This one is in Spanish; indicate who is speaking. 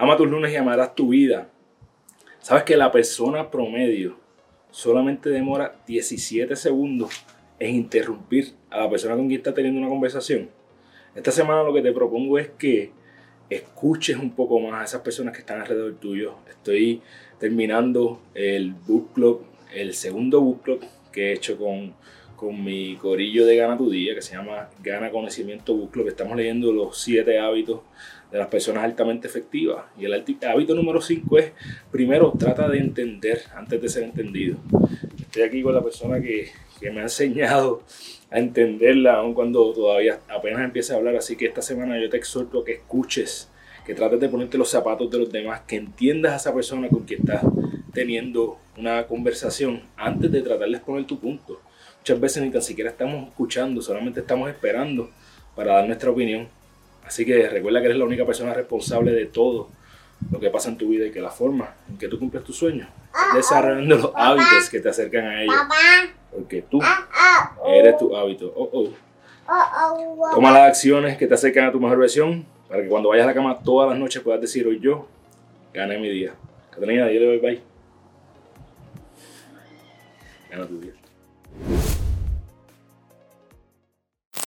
Speaker 1: Ama tus lunes y amarás tu vida. ¿Sabes que la persona promedio solamente demora 17 segundos en interrumpir a la persona con quien está teniendo una conversación? Esta semana lo que te propongo es que escuches un poco más a esas personas que están alrededor tuyo. Estoy terminando el book club, el segundo book club que he hecho con, con mi corillo de Gana tu Día, que se llama Gana Conocimiento Book Club. Estamos leyendo los siete hábitos de las personas altamente efectivas. Y el hábito número 5 es, primero, trata de entender antes de ser entendido. Estoy aquí con la persona que, que me ha enseñado a entenderla, aun cuando todavía apenas empieza a hablar. Así que esta semana yo te exhorto a que escuches, que trates de ponerte los zapatos de los demás, que entiendas a esa persona con quien estás teniendo una conversación antes de tratar de exponer tu punto. Muchas veces ni tan siquiera estamos escuchando, solamente estamos esperando para dar nuestra opinión Así que recuerda que eres la única persona responsable de todo lo que pasa en tu vida y que la forma en que tú cumples tus sueños es desarrollando los hábitos que te acercan a ellos. Porque tú eres tu hábito. Oh, oh. Toma las acciones que te acercan a tu mejor versión para que cuando vayas a la cama todas las noches puedas decir hoy yo gané mi día. Catalina, yo le doy bye. Gana tu día.